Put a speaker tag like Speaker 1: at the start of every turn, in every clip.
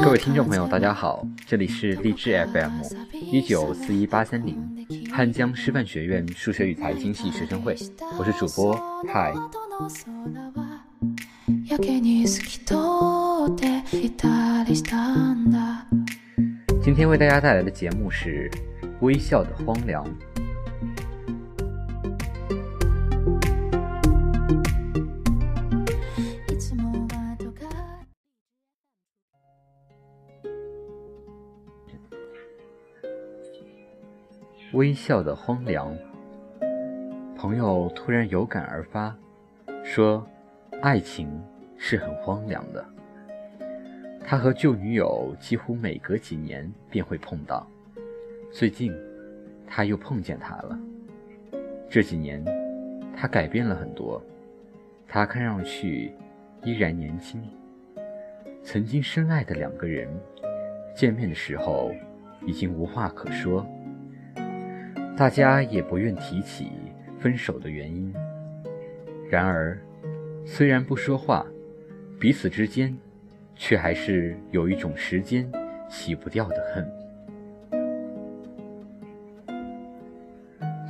Speaker 1: 各位听众朋友，大家好，这里是励志 FM 一九四一八三零汉江师范学院数学与财经系学生会，我是主播嗨。今天为大家带来的节目是《微笑的荒凉》。微笑的荒凉。朋友突然有感而发，说：“爱情是很荒凉的。”他和旧女友几乎每隔几年便会碰到，最近他又碰见她了。这几年，他改变了很多，他看上去依然年轻。曾经深爱的两个人，见面的时候已经无话可说。大家也不愿提起分手的原因。然而，虽然不说话，彼此之间却还是有一种时间洗不掉的恨。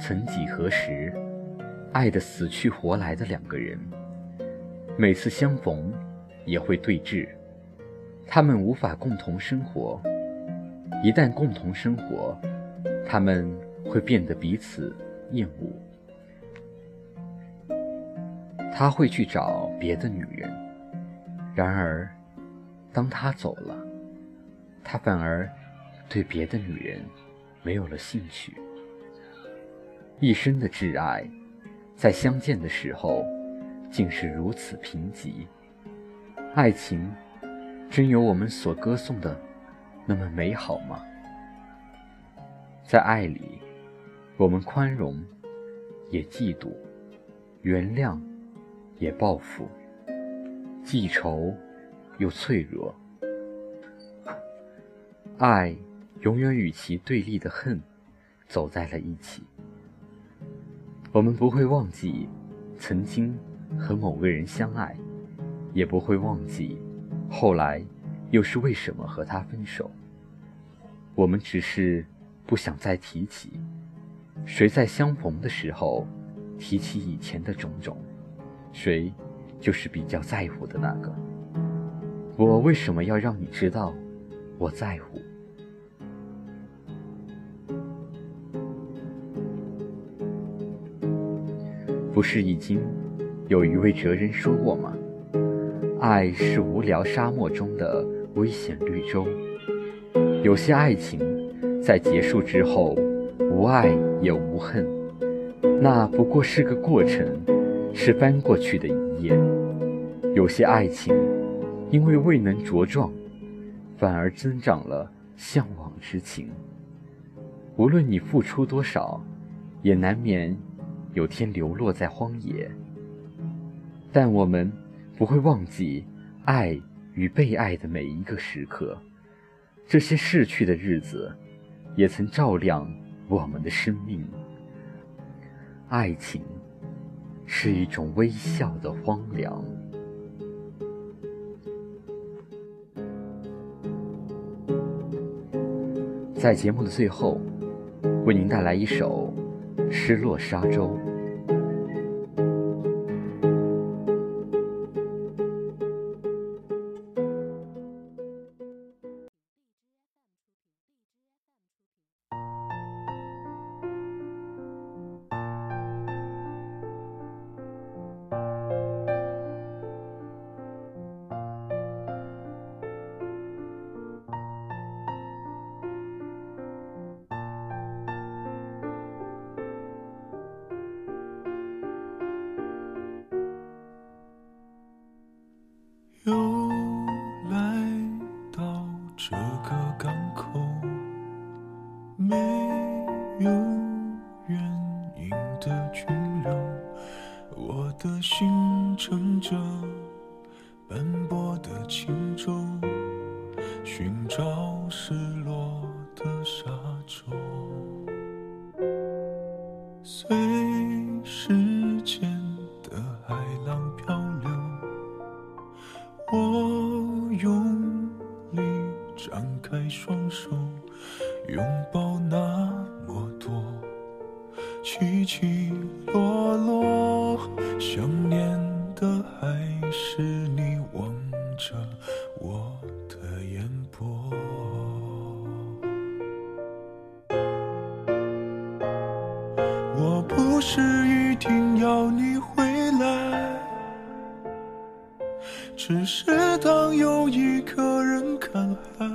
Speaker 1: 曾几何时，爱得死去活来的两个人，每次相逢也会对峙。他们无法共同生活，一旦共同生活，他们。会变得彼此厌恶，他会去找别的女人。然而，当他走了，他反而对别的女人没有了兴趣。一生的挚爱，在相见的时候，竟是如此贫瘠。爱情，真有我们所歌颂的那么美好吗？在爱里。我们宽容，也嫉妒；原谅，也报复；记仇，又脆弱。爱永远与其对立的恨走在了一起。我们不会忘记曾经和某个人相爱，也不会忘记后来又是为什么和他分手。我们只是不想再提起。谁在相逢的时候提起以前的种种，谁就是比较在乎的那个。我为什么要让你知道我在乎？不是已经有一位哲人说过吗？爱是无聊沙漠中的危险绿洲。有些爱情在结束之后。无爱也无恨，那不过是个过程，是翻过去的一页。有些爱情，因为未能茁壮，反而增长了向往之情。无论你付出多少，也难免有天流落在荒野。但我们不会忘记爱与被爱的每一个时刻，这些逝去的日子，也曾照亮。我们的生命，爱情是一种微笑的荒凉。在节目的最后，为您带来一首《失落沙洲》。
Speaker 2: 的心乘着斑驳的轻舟寻找失落的沙洲。还是你望着我的眼波。我不是一定要你回来只是当又一个人看海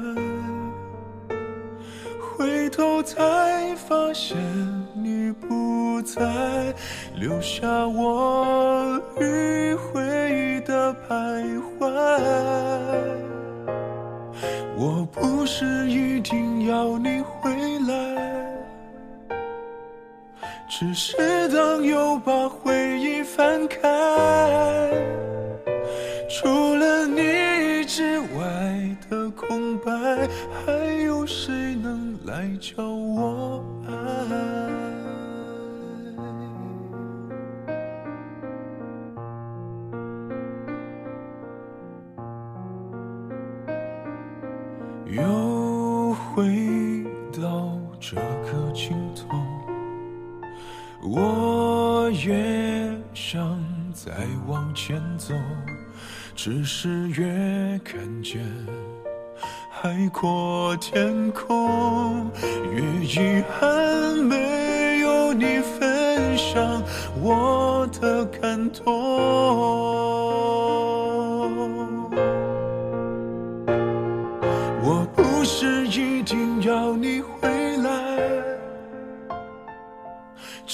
Speaker 2: 回头才发现你不在留下我迂回我不是一定要你回来，只是当又把回忆翻开。除了你之外的空白，还有谁能来教我爱？我也想再往前走。只是越看见海阔天空，越遗憾没有你分享我的感动。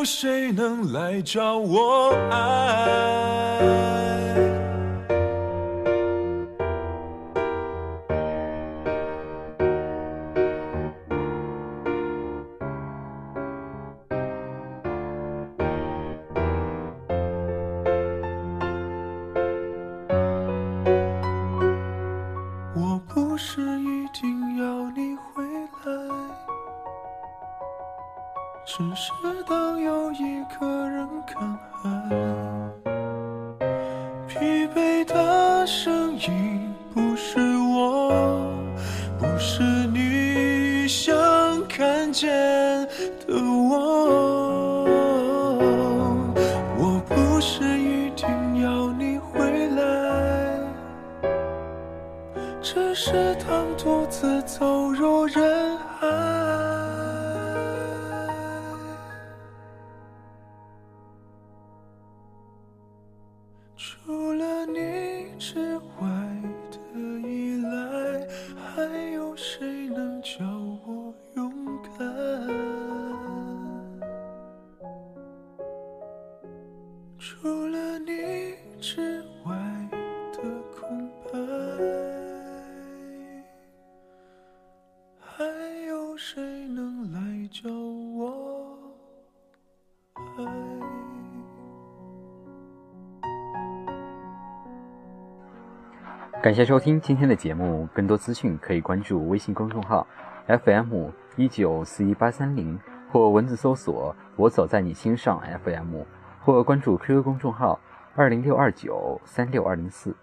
Speaker 2: 有谁能来找我爱我不是一定要你回来。只是当有一个人看海，疲惫的声音不是我，不是你想看见的我。我不是一定要你回来，只是当独除了你之外的空白，还有谁能来教我爱？
Speaker 1: 感谢收听今天的节目，更多资讯可以关注微信公众号 FM 一九四一八三零，或文字搜索“我走在你心上 FM”，或关注 QQ 公众号二零六二九三六二零四。